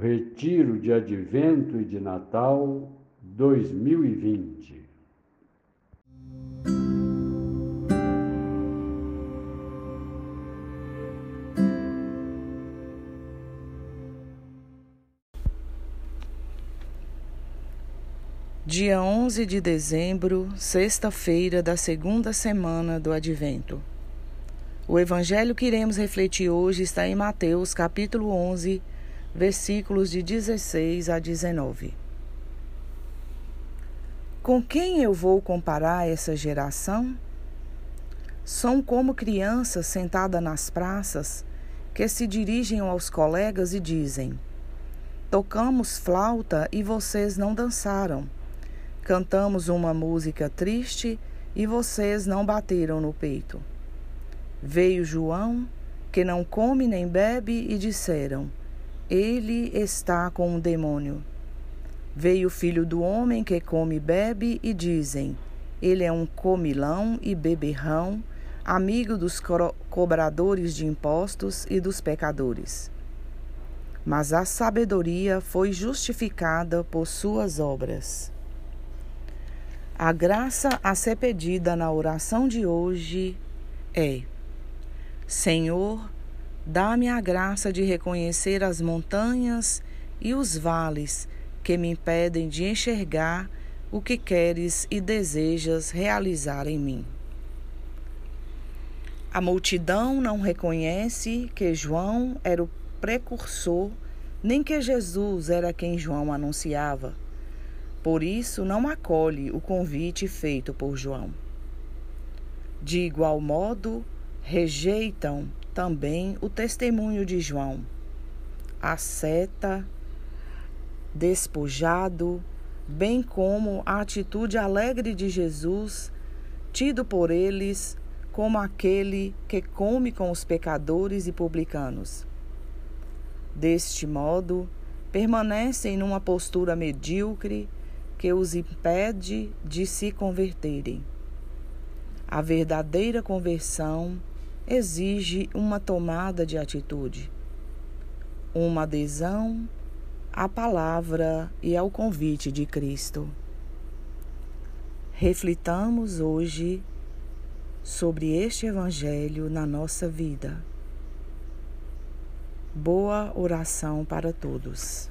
Retiro de Advento e de Natal 2020. Dia 11 de dezembro, sexta-feira da segunda semana do Advento. O evangelho que iremos refletir hoje está em Mateus, capítulo 11, versículos de 16 a 19. Com quem eu vou comparar essa geração? São como crianças sentadas nas praças que se dirigem aos colegas e dizem: Tocamos flauta e vocês não dançaram. Cantamos uma música triste e vocês não bateram no peito. Veio João, que não come nem bebe, e disseram: Ele está com um demônio. Veio o filho do homem que come e bebe, e dizem: Ele é um comilão e beberrão, amigo dos cobradores de impostos e dos pecadores. Mas a sabedoria foi justificada por suas obras. A graça a ser pedida na oração de hoje é: Senhor, dá-me a graça de reconhecer as montanhas e os vales que me impedem de enxergar o que queres e desejas realizar em mim. A multidão não reconhece que João era o precursor, nem que Jesus era quem João anunciava. Por isso, não acolhe o convite feito por João. De igual modo, rejeitam também o testemunho de João. A seta, despojado, bem como a atitude alegre de Jesus, tido por eles como aquele que come com os pecadores e publicanos. Deste modo, permanecem numa postura medíocre que os impede de se converterem. A verdadeira conversão exige uma tomada de atitude, uma adesão à palavra e ao convite de Cristo. Reflitamos hoje sobre este Evangelho na nossa vida. Boa oração para todos.